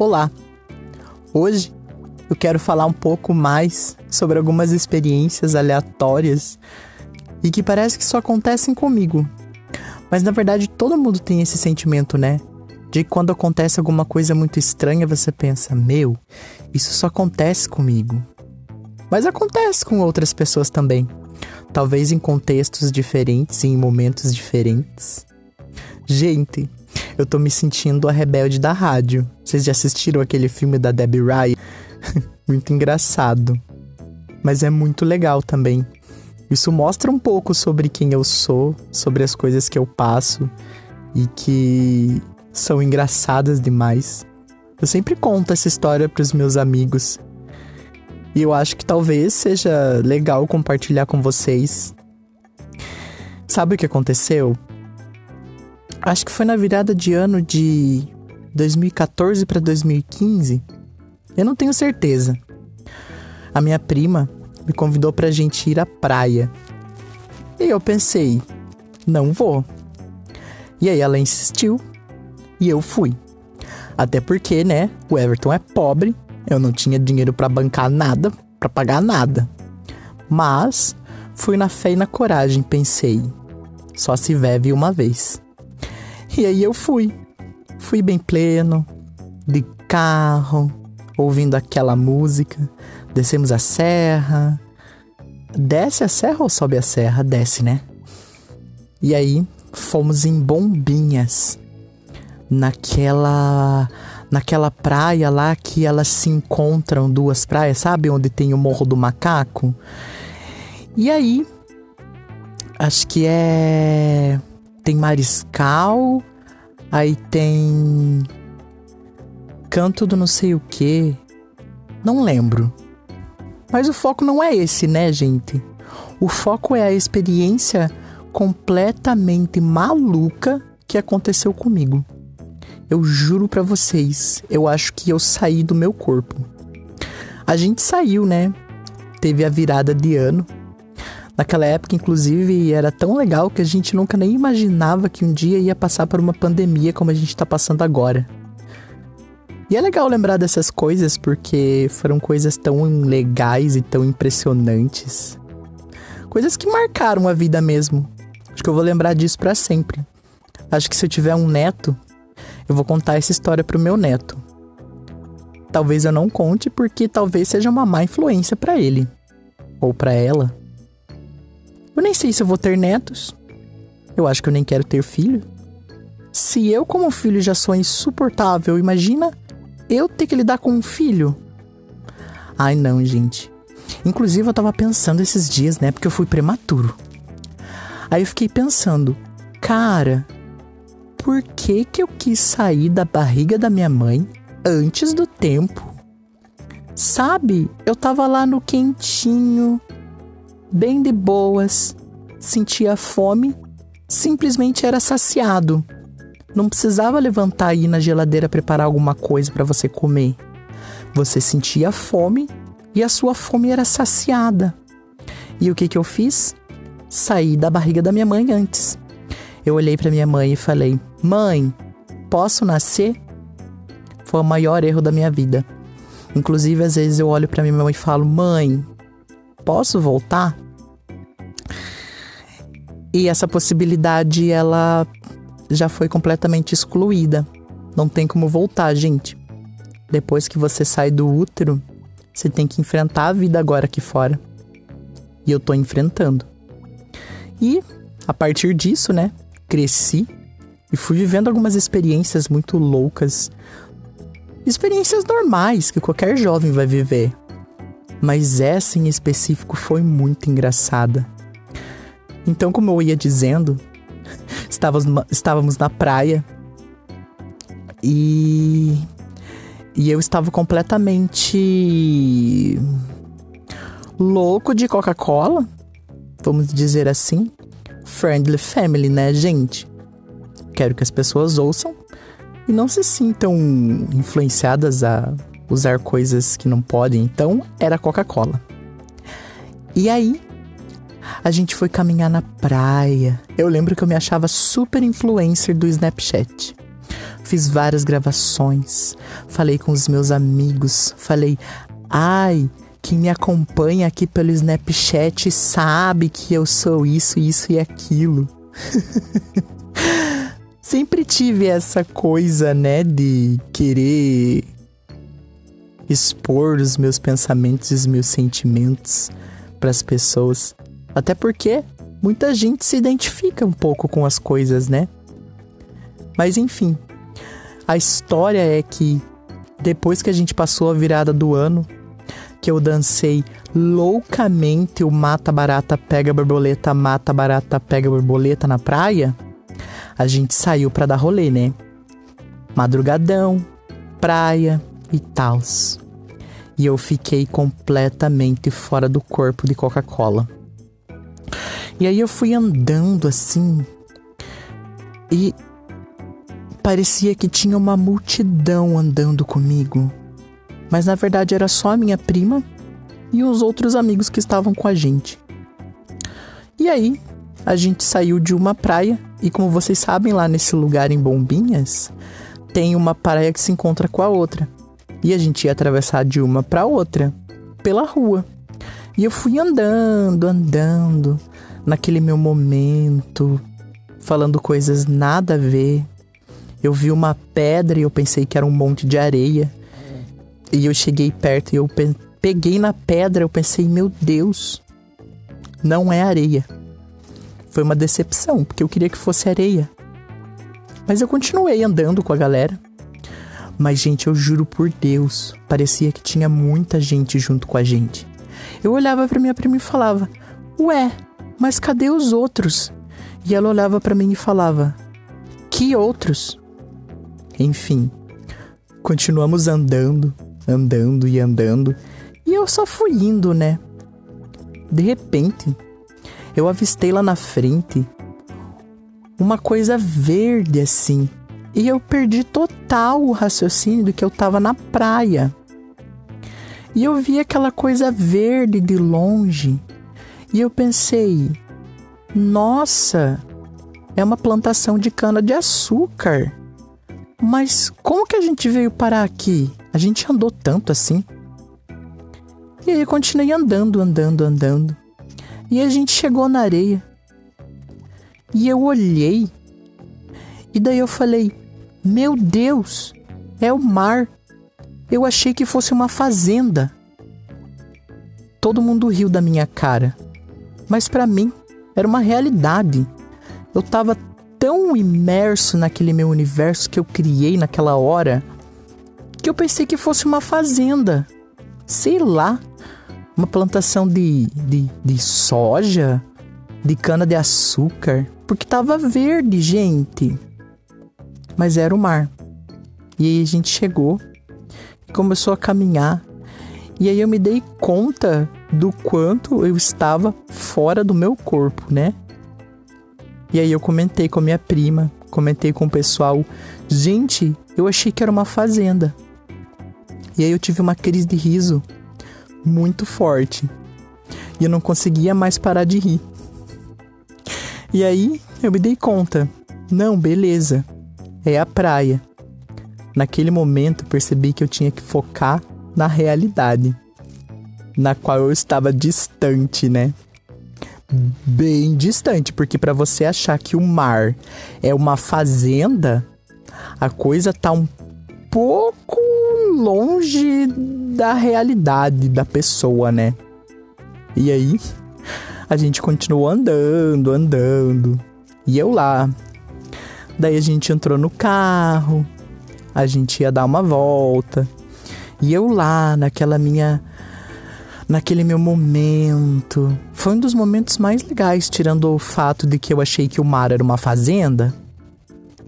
Olá! Hoje eu quero falar um pouco mais sobre algumas experiências aleatórias e que parece que só acontecem comigo. Mas na verdade todo mundo tem esse sentimento, né? De quando acontece alguma coisa muito estranha você pensa: meu, isso só acontece comigo. Mas acontece com outras pessoas também. Talvez em contextos diferentes e em momentos diferentes. Gente, eu tô me sentindo a rebelde da rádio. Vocês já assistiram aquele filme da Debbie Ryan? muito engraçado. Mas é muito legal também. Isso mostra um pouco sobre quem eu sou, sobre as coisas que eu passo e que são engraçadas demais. Eu sempre conto essa história para os meus amigos. E eu acho que talvez seja legal compartilhar com vocês. Sabe o que aconteceu? Acho que foi na virada de ano de 2014 para 2015. Eu não tenho certeza. A minha prima me convidou pra gente ir à praia. E eu pensei, não vou. E aí ela insistiu e eu fui. Até porque, né, o Everton é pobre, eu não tinha dinheiro para bancar nada, para pagar nada. Mas fui na fé e na coragem, pensei, só se vive uma vez. E aí eu fui. Fui bem pleno, de carro, ouvindo aquela música. Descemos a serra. Desce a serra ou sobe a serra? Desce, né? E aí fomos em Bombinhas, naquela naquela praia lá que elas se encontram duas praias, sabe? Onde tem o Morro do Macaco. E aí, acho que é tem Mariscal, aí tem Canto do não sei o que. Não lembro. Mas o foco não é esse, né, gente? O foco é a experiência completamente maluca que aconteceu comigo. Eu juro para vocês, eu acho que eu saí do meu corpo. A gente saiu, né? Teve a virada de ano. Naquela época, inclusive, era tão legal que a gente nunca nem imaginava que um dia ia passar por uma pandemia como a gente tá passando agora. E é legal lembrar dessas coisas porque foram coisas tão legais e tão impressionantes. Coisas que marcaram a vida mesmo. Acho que eu vou lembrar disso para sempre. Acho que se eu tiver um neto, eu vou contar essa história pro meu neto. Talvez eu não conte porque talvez seja uma má influência para ele ou para ela. Eu nem sei se eu vou ter netos. Eu acho que eu nem quero ter filho. Se eu, como filho, já sou insuportável, imagina eu ter que lidar com um filho. Ai, não, gente. Inclusive, eu tava pensando esses dias, né? Porque eu fui prematuro. Aí eu fiquei pensando, cara, por que que eu quis sair da barriga da minha mãe antes do tempo? Sabe, eu tava lá no quentinho, bem de boas, sentia fome, simplesmente era saciado. Não precisava levantar e ir na geladeira preparar alguma coisa para você comer. Você sentia fome e a sua fome era saciada. E o que que eu fiz? Saí da barriga da minha mãe antes. Eu olhei para minha mãe e falei: "Mãe, posso nascer?" Foi o maior erro da minha vida. Inclusive, às vezes eu olho para minha mãe e falo: "Mãe, posso voltar? E essa possibilidade ela já foi completamente excluída. Não tem como voltar, gente. Depois que você sai do útero, você tem que enfrentar a vida agora aqui fora. E eu tô enfrentando. E a partir disso, né, cresci e fui vivendo algumas experiências muito loucas. Experiências normais que qualquer jovem vai viver mas essa em específico foi muito engraçada. Então, como eu ia dizendo, estávamos, estávamos na praia e, e eu estava completamente louco de Coca-Cola, vamos dizer assim. Friendly family, né, gente? Quero que as pessoas ouçam e não se sintam influenciadas a usar coisas que não podem, então era Coca-Cola. E aí, a gente foi caminhar na praia. Eu lembro que eu me achava super influencer do Snapchat. fiz várias gravações, falei com os meus amigos, falei, ai, quem me acompanha aqui pelo Snapchat sabe que eu sou isso, isso e aquilo. Sempre tive essa coisa, né, de querer expor os meus pensamentos e os meus sentimentos para as pessoas. Até porque muita gente se identifica um pouco com as coisas, né? Mas enfim, a história é que depois que a gente passou a virada do ano, que eu dancei loucamente o mata barata pega borboleta, mata barata pega borboleta na praia, a gente saiu para dar rolê, né? Madrugadão, praia e tals. E eu fiquei completamente fora do corpo de Coca-Cola. E aí eu fui andando assim e parecia que tinha uma multidão andando comigo mas na verdade era só a minha prima e os outros amigos que estavam com a gente. E aí, a gente saiu de uma praia e como vocês sabem, lá nesse lugar em Bombinhas, tem uma praia que se encontra com a outra. E a gente ia atravessar de uma para outra pela rua. E eu fui andando, andando, naquele meu momento, falando coisas nada a ver. Eu vi uma pedra e eu pensei que era um monte de areia. E eu cheguei perto e eu peguei na pedra, eu pensei, meu Deus, não é areia. Foi uma decepção, porque eu queria que fosse areia. Mas eu continuei andando com a galera. Mas, gente, eu juro por Deus, parecia que tinha muita gente junto com a gente. Eu olhava para minha prima e falava: Ué, mas cadê os outros? E ela olhava para mim e falava: Que outros? Enfim, continuamos andando, andando e andando, e eu só fui indo, né? De repente, eu avistei lá na frente uma coisa verde assim, e eu perdi total o raciocínio de que eu tava na praia. E eu vi aquela coisa verde de longe, e eu pensei: nossa, é uma plantação de cana de açúcar. Mas como que a gente veio parar aqui? A gente andou tanto assim. E aí eu continuei andando, andando, andando. E a gente chegou na areia. E eu olhei. E daí eu falei: Meu Deus, é o mar. Eu achei que fosse uma fazenda. Todo mundo riu da minha cara. Mas para mim era uma realidade. Eu tava tão imerso naquele meu universo que eu criei naquela hora que eu pensei que fosse uma fazenda. Sei lá, uma plantação de, de, de soja, de cana-de-açúcar, porque tava verde, gente. Mas era o mar. E aí a gente chegou e começou a caminhar. E aí eu me dei conta do quanto eu estava fora do meu corpo, né? E aí eu comentei com a minha prima, comentei com o pessoal. Gente, eu achei que era uma fazenda. E aí eu tive uma crise de riso muito forte. E eu não conseguia mais parar de rir. E aí eu me dei conta. Não, beleza. É a praia. Naquele momento percebi que eu tinha que focar na realidade, na qual eu estava distante, né? bem distante, porque para você achar que o mar é uma fazenda, a coisa tá um pouco longe da realidade da pessoa, né? E aí, a gente continuou andando, andando. E eu lá. Daí a gente entrou no carro, a gente ia dar uma volta. E eu lá, naquela minha naquele meu momento. Foi um dos momentos mais legais, tirando o fato de que eu achei que o mar era uma fazenda.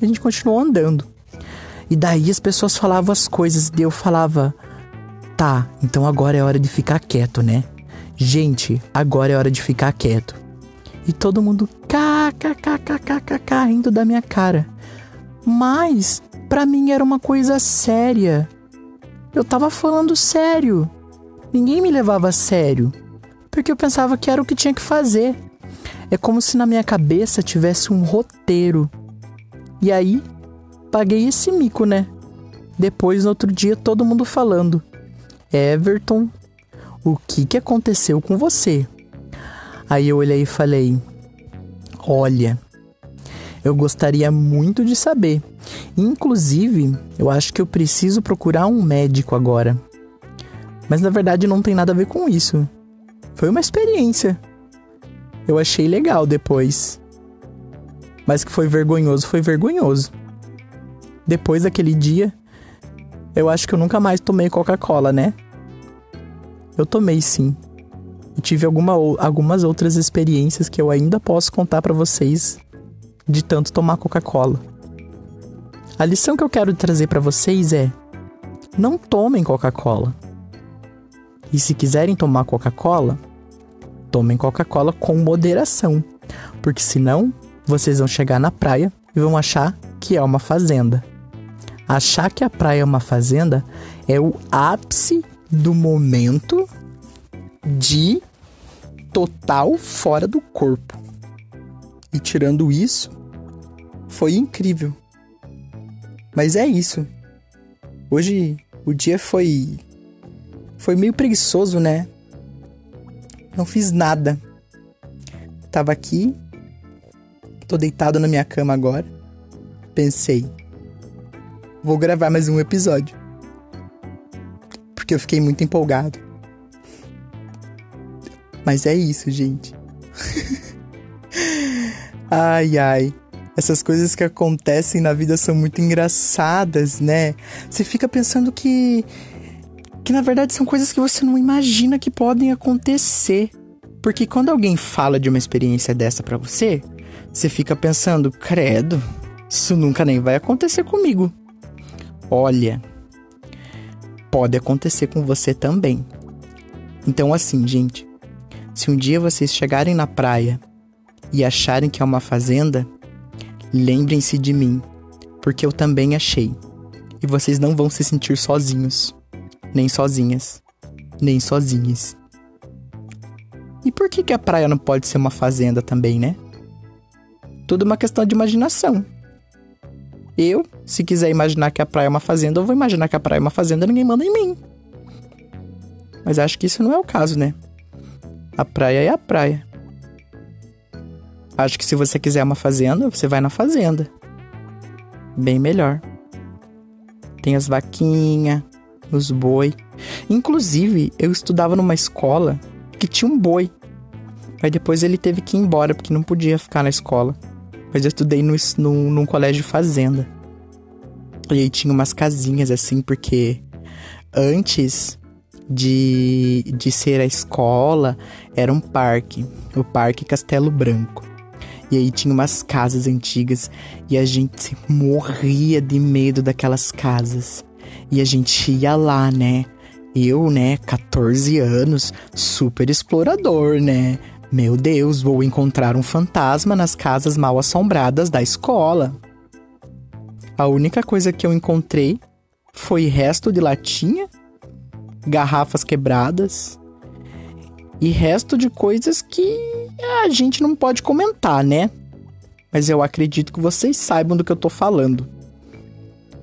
A gente continuou andando. E daí as pessoas falavam as coisas e eu falava: "Tá, então agora é hora de ficar quieto, né? Gente, agora é hora de ficar quieto." E todo mundo kkkkkk rindo da minha cara. Mas para mim era uma coisa séria. Eu tava falando sério ninguém me levava a sério, porque eu pensava que era o que tinha que fazer. É como se na minha cabeça tivesse um roteiro. E aí, paguei esse mico, né? Depois, no outro dia, todo mundo falando: Everton, o que, que aconteceu com você? Aí eu olhei e falei: Olha, eu gostaria muito de saber. Inclusive, eu acho que eu preciso procurar um médico agora. Mas na verdade não tem nada a ver com isso. Foi uma experiência. Eu achei legal depois. Mas que foi vergonhoso, foi vergonhoso. Depois daquele dia, eu acho que eu nunca mais tomei Coca-Cola, né? Eu tomei sim. E tive alguma, algumas outras experiências que eu ainda posso contar para vocês de tanto tomar Coca-Cola. A lição que eu quero trazer para vocês é: não tomem Coca-Cola. E se quiserem tomar Coca-Cola, tomem Coca-Cola com moderação, porque senão vocês vão chegar na praia e vão achar que é uma fazenda. Achar que a praia é uma fazenda é o ápice do momento de total fora do corpo. E tirando isso, foi incrível. Mas é isso. Hoje o dia foi foi meio preguiçoso, né? Não fiz nada. Tava aqui, tô deitado na minha cama agora. Pensei, vou gravar mais um episódio. Porque eu fiquei muito empolgado. Mas é isso, gente. Ai, ai. Essas coisas que acontecem na vida são muito engraçadas, né? Você fica pensando que. que na verdade são coisas que você não imagina que podem acontecer. Porque quando alguém fala de uma experiência dessa para você, você fica pensando, credo, isso nunca nem vai acontecer comigo. Olha, pode acontecer com você também. Então, assim, gente, se um dia vocês chegarem na praia e acharem que é uma fazenda, lembrem-se de mim, porque eu também achei. E vocês não vão se sentir sozinhos, nem sozinhas, nem sozinhas. E por que, que a praia não pode ser uma fazenda também, né? Tudo uma questão de imaginação. Eu, se quiser imaginar que a praia é uma fazenda, eu vou imaginar que a praia é uma fazenda, ninguém manda em mim. Mas acho que isso não é o caso, né? A praia é a praia. Acho que se você quiser uma fazenda, você vai na fazenda. Bem melhor. Tem as vaquinhas, os boi. Inclusive, eu estudava numa escola que tinha um boi. Aí depois ele teve que ir embora porque não podia ficar na escola. Mas eu estudei no, no, num colégio fazenda. E aí tinha umas casinhas assim, porque antes de, de ser a escola, era um parque, o Parque Castelo Branco. E aí tinha umas casas antigas e a gente morria de medo daquelas casas. E a gente ia lá, né? Eu, né, 14 anos, super explorador, né? Meu Deus, vou encontrar um fantasma nas casas mal assombradas da escola. A única coisa que eu encontrei foi resto de latinha, garrafas quebradas e resto de coisas que a gente não pode comentar, né? Mas eu acredito que vocês saibam do que eu tô falando.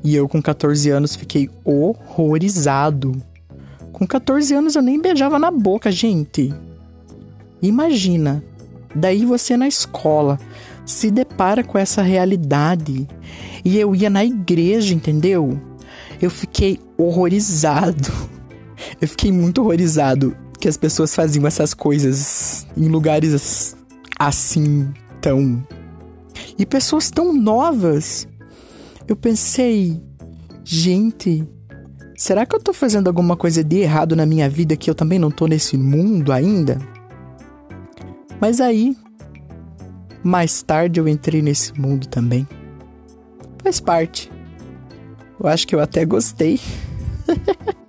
E eu, com 14 anos, fiquei horrorizado. Com 14 anos eu nem beijava na boca, gente. Imagina, daí você na escola se depara com essa realidade. E eu ia na igreja, entendeu? Eu fiquei horrorizado. Eu fiquei muito horrorizado que as pessoas faziam essas coisas em lugares assim tão. E pessoas tão novas. Eu pensei, gente, será que eu tô fazendo alguma coisa de errado na minha vida que eu também não tô nesse mundo ainda? Mas aí, mais tarde eu entrei nesse mundo também. Faz parte. Eu acho que eu até gostei.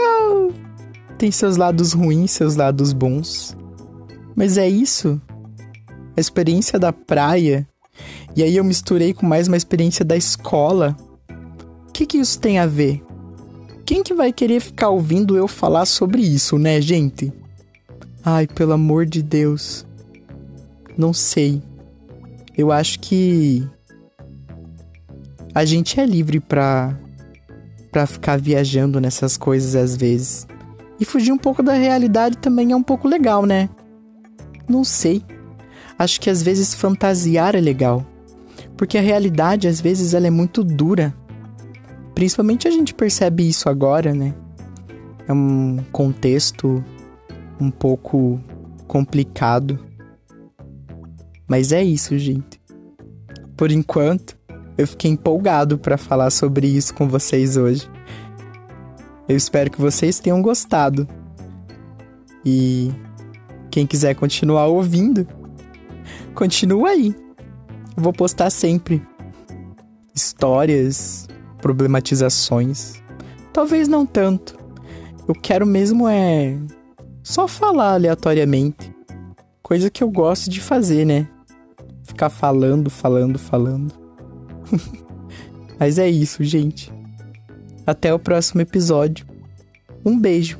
legal. Tem seus lados ruins, seus lados bons. Mas é isso. A experiência da praia. E aí eu misturei com mais uma experiência da escola. O que, que isso tem a ver? Quem que vai querer ficar ouvindo eu falar sobre isso, né, gente? Ai, pelo amor de Deus. Não sei. Eu acho que a gente é livre pra, pra ficar viajando nessas coisas às vezes. E fugir um pouco da realidade também é um pouco legal, né? Não sei. Acho que às vezes fantasiar é legal. Porque a realidade, às vezes, ela é muito dura. Principalmente a gente percebe isso agora, né? É um contexto um pouco complicado. Mas é isso, gente. Por enquanto, eu fiquei empolgado para falar sobre isso com vocês hoje. Eu espero que vocês tenham gostado. E quem quiser continuar ouvindo, continua aí. Eu vou postar sempre histórias, problematizações. Talvez não tanto. Eu quero mesmo é só falar aleatoriamente. Coisa que eu gosto de fazer, né? Ficar falando, falando, falando. Mas é isso, gente. Até o próximo episódio. Um beijo.